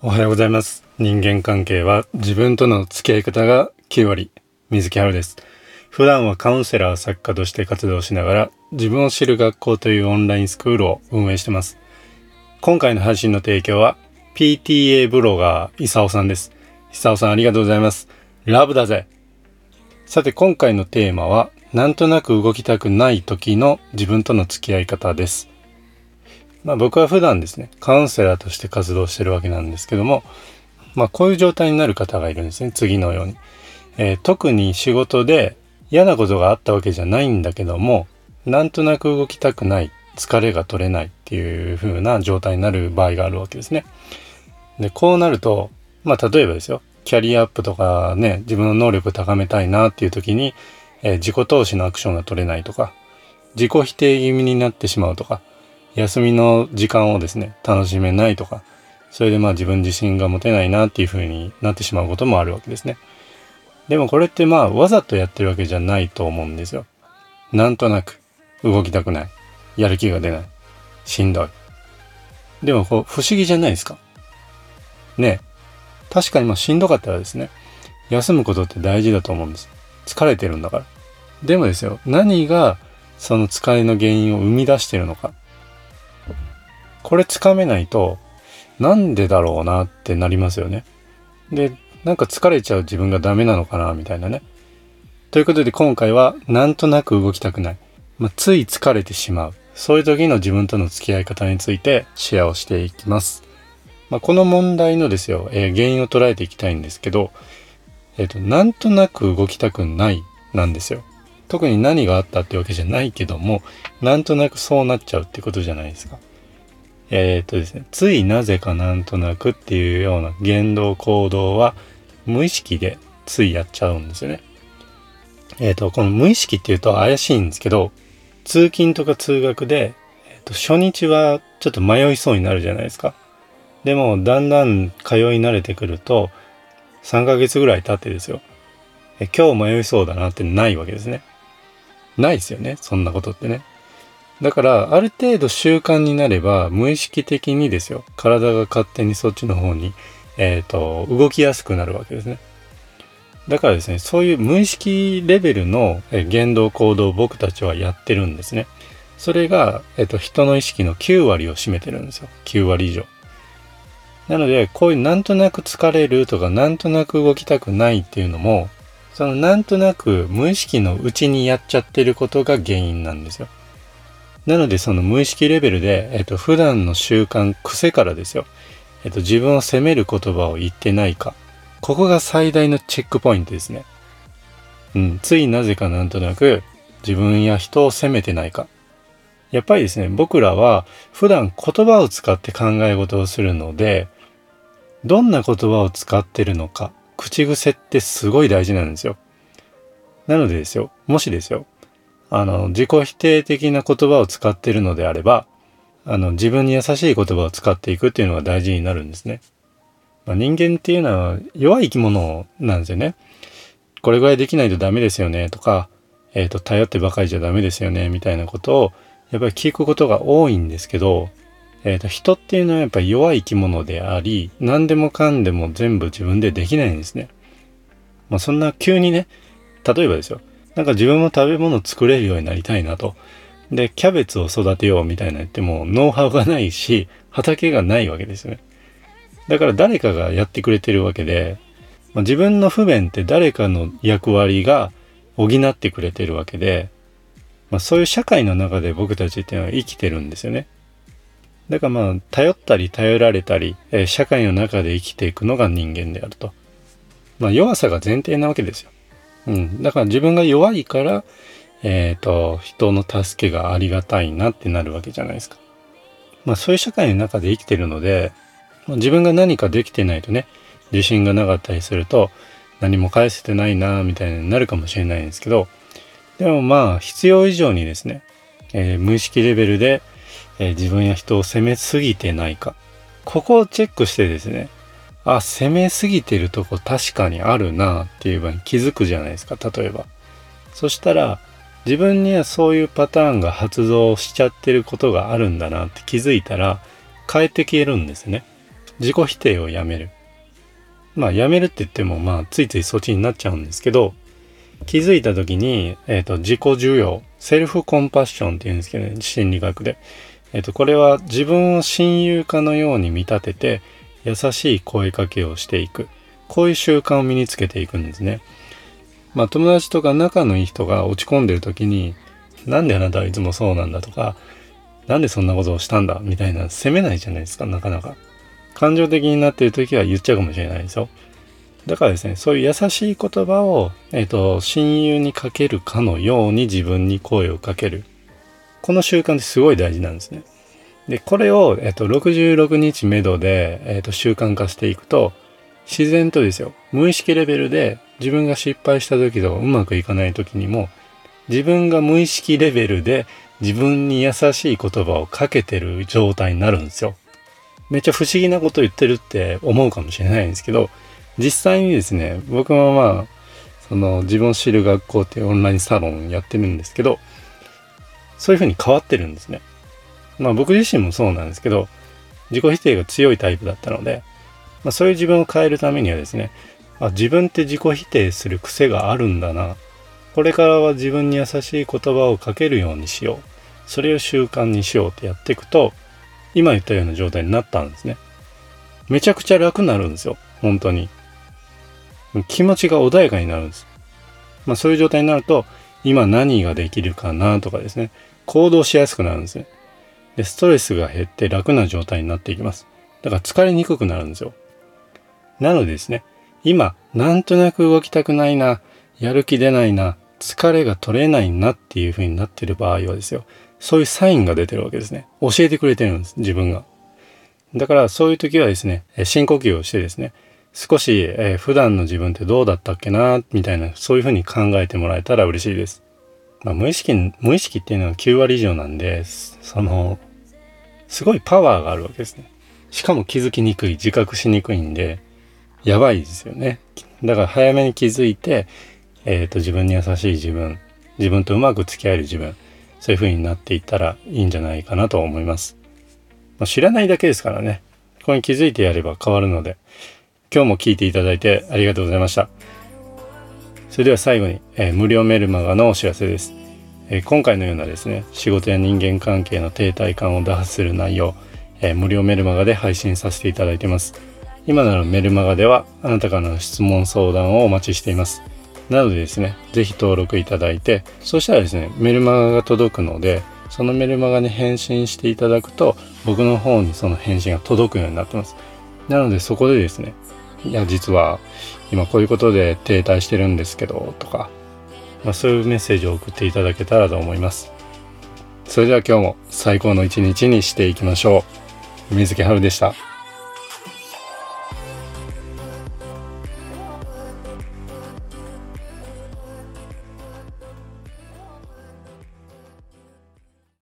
おはようございます。人間関係は自分との付き合い方が9割。水木春です。普段はカウンセラー作家として活動しながら自分を知る学校というオンラインスクールを運営してます。今回の配信の提供は PTA ブロガー、イサオさんです。イサオさんありがとうございます。ラブだぜ。さて今回のテーマはなんとなく動きたくない時の自分との付き合い方です。まあ僕は普段ですね、カウンセラーとして活動してるわけなんですけども、まあこういう状態になる方がいるんですね、次のように。えー特に仕事で嫌なことがあったわけじゃないんだけども、なんとなく動きたくない、疲れが取れないっていう風な状態になる場合があるわけですね。で、こうなると、まあ例えばですよ、キャリアアップとかね、自分の能力を高めたいなっていう時に、えー自己投資のアクションが取れないとか、自己否定気味になってしまうとか、休みの時間をですね、楽しめないとか、それでまあ自分自身が持てないなっていう風になってしまうこともあるわけですね。でもこれってまあわざとやってるわけじゃないと思うんですよ。なんとなく動きたくない。やる気が出ない。しんどい。でもこう不思議じゃないですか。ね確かにまあしんどかったらですね、休むことって大事だと思うんです。疲れてるんだから。でもですよ、何がその疲れの原因を生み出してるのか。これつかめないと、なんでだろうなってなりますよね。で、なんか疲れちゃう自分がダメなのかなみたいなね。ということで今回はなんとなく動きたくない。まあ、つい疲れてしまう。そういう時の自分との付き合い方についてシェアをしていきます。まあ、この問題のですよ、えー原因を捉えていきたいんですけど、えっ、と、なんとなく動きたくないなんですよ。特に何があったってわけじゃないけども、なんとなくそうなっちゃうってことじゃないですか。えっ、とですね、ついなぜかなんとなくっていうような言動行動は無意識でついやっちゃうんですよね。えっ、と、この無意識っていうと怪しいんですけど、通勤とか通学で、えーと初日はちょっと迷いそうになるじゃないですか。でも、だんだん通い慣れてくると、3ヶ月ぐらい経ってですよ。え今日迷いそうだなってないわけですね。ないですよね。そんなことってね。だから、ある程度習慣になれば、無意識的にですよ。体が勝手にそっちの方に、えっ、と、動きやすくなるわけですね。だからですね、そういう無意識レベルの言動行動を僕たちはやってるんですね。それが、えっ、と、人の意識の9割を占めてるんですよ。9割以上。なので、こういうなんとなく疲れるとか、なんとなく動きたくないっていうのも、そのなんとなく無意識のうちにやっちゃってることが原因なんですよ。なので、その無意識レベルで、えっと、普段の習慣、癖からですよ。えっと、自分を責める言葉を言ってないか。ここが最大のチェックポイントですね。うん、ついなぜかなんとなく自分や人を責めてないか。やっぱりですね、僕らは普段言葉を使って考え事をするので、どんな言葉を使ってるのか、口癖ってすごい大事なんですよ。なのでですよ、もしですよ、あの、自己否定的な言葉を使ってるのであれば、あの、自分に優しい言葉を使っていくっていうのが大事になるんですね。まあ、人間っていうのは弱い生き物なんですよね。これぐらいできないとダメですよねとか、えっ、と、頼ってばかりじゃダメですよねみたいなことを、やっぱり聞くことが多いんですけど、えっ、と、人っていうのはやっぱり弱い生き物であり、何でもかんでも全部自分でできないんですね。まあ、そんな急にね、例えばですよ。なんか自分も食べ物作れるようになりたいなと。で、キャベツを育てようみたいな言っても、ノウハウがないし、畑がないわけですよね。だから誰かがやってくれてるわけで、まあ、自分の不便って誰かの役割が補ってくれてるわけで、まあ、そういう社会の中で僕たちっていうのは生きてるんですよね。だからまあ、頼ったり頼られたり、え社会の中で生きていくのが人間であると。まあ、弱さが前提なわけですよ。うん。だから自分が弱いから、えっ、と、人の助けがありがたいなってなるわけじゃないですか。まあ、そういう社会の中で生きてるので、自分が何かできてないとね、自信がなかったりすると、何も返せてないなみたいになるかもしれないんですけど、でもまあ、必要以上にですね、えー無意識レベルで、えー自分や人を責めすぎてないか。ここをチェックしてですね、あ、攻めすぎてるとこ確かにあるなっていう場に気づくじゃないですか、例えば。そしたら、自分にはそういうパターンが発動しちゃってることがあるんだなって気づいたら、変えて消えるんですね。自己否定をやめる。まあ、やめるって言っても、まあ、ついついそっちになっちゃうんですけど、気づいた時に、えっ、ー、と、自己需要、セルフコンパッションって言うんですけどね、心理学で。えっ、ー、と、これは自分を親友かのように見立てて、優しい声かけをしていく。こういう習慣を身につけていくんですね。まあ、友達とか仲のいい人が落ち込んでる時に、なんであなたはいつもそうなんだとか、なんでそんなことをしたんだみたいな責めないじゃないですか、なかなか。感情的になっている時は言っちゃうかもしれないですよ。だからですね、そういう優しい言葉を、えっ、ー、と、親友にかけるかのように自分に声をかける。この習慣ってすごい大事なんですね。で、これを、えっ、と、66日目処で、えっ、と、習慣化していくと、自然とですよ、無意識レベルで自分が失敗した時とかうまくいかない時にも、自分が無意識レベルで自分に優しい言葉をかけてる状態になるんですよ。めっちゃ不思議なこと言ってるって思うかもしれないんですけど、実際にですね、僕はまあ、その自分を知る学校っていうオンラインサロンやってるんですけど、そういうふうに変わってるんですね。まあ僕自身もそうなんですけど、自己否定が強いタイプだったので、まあ、そういう自分を変えるためにはですね、あ自分って自己否定する癖があるんだな。これからは自分に優しい言葉をかけるようにしよう。それを習慣にしようってやっていくと、今言ったような状態になったんですね。めちゃくちゃ楽になるんですよ。本当に。気持ちが穏やかになるんです。まあそういう状態になると、今何ができるかなとかですね、行動しやすくなるんですね。で、ストレスが減って楽な状態になっていきます。だから疲れにくくなるんですよ。なのでですね、今、なんとなく動きたくないな、やる気出ないな、疲れが取れないなっていう風になってる場合はですよ、そういうサインが出てるわけですね。教えてくれてるんです、自分が。だからそういう時はですね、深呼吸をしてですね、少し、えー、普段の自分ってどうだったっけな、みたいな、そういう風に考えてもらえたら嬉しいです。まあ、無意識、無意識っていうのは9割以上なんで、その、すごいパワーがあるわけですね。しかも気づきにくい、自覚しにくいんで、やばいですよね。だから早めに気づいて、えっ、ー、と、自分に優しい自分、自分とうまく付き合える自分、そういう風になっていったらいいんじゃないかなと思います。まあ、知らないだけですからね。ここに気づいてやれば変わるので、今日も聞いていただいてありがとうございました。それでは最後に、えー、無料メルマガのお知らせです、え、今回のようなですね、仕事や人間関係の停滞感を打破する内容、え、無料メルマガで配信させていただいてます。今ならメルマガではあなたからの質問相談をお待ちしています。なのでですね、ぜひ登録いただいて、そしたらですね、メルマガが届くので、そのメルマガに返信していただくと、僕の方にその返信が届くようになってます。なのでそこでですね、いや、実は今こういうことで停滞してるんですけど、とか、まあ、そういうメッセージを送っていただけたらと思います。それでは今日も最高の一日にしていきましょう。水木春でした。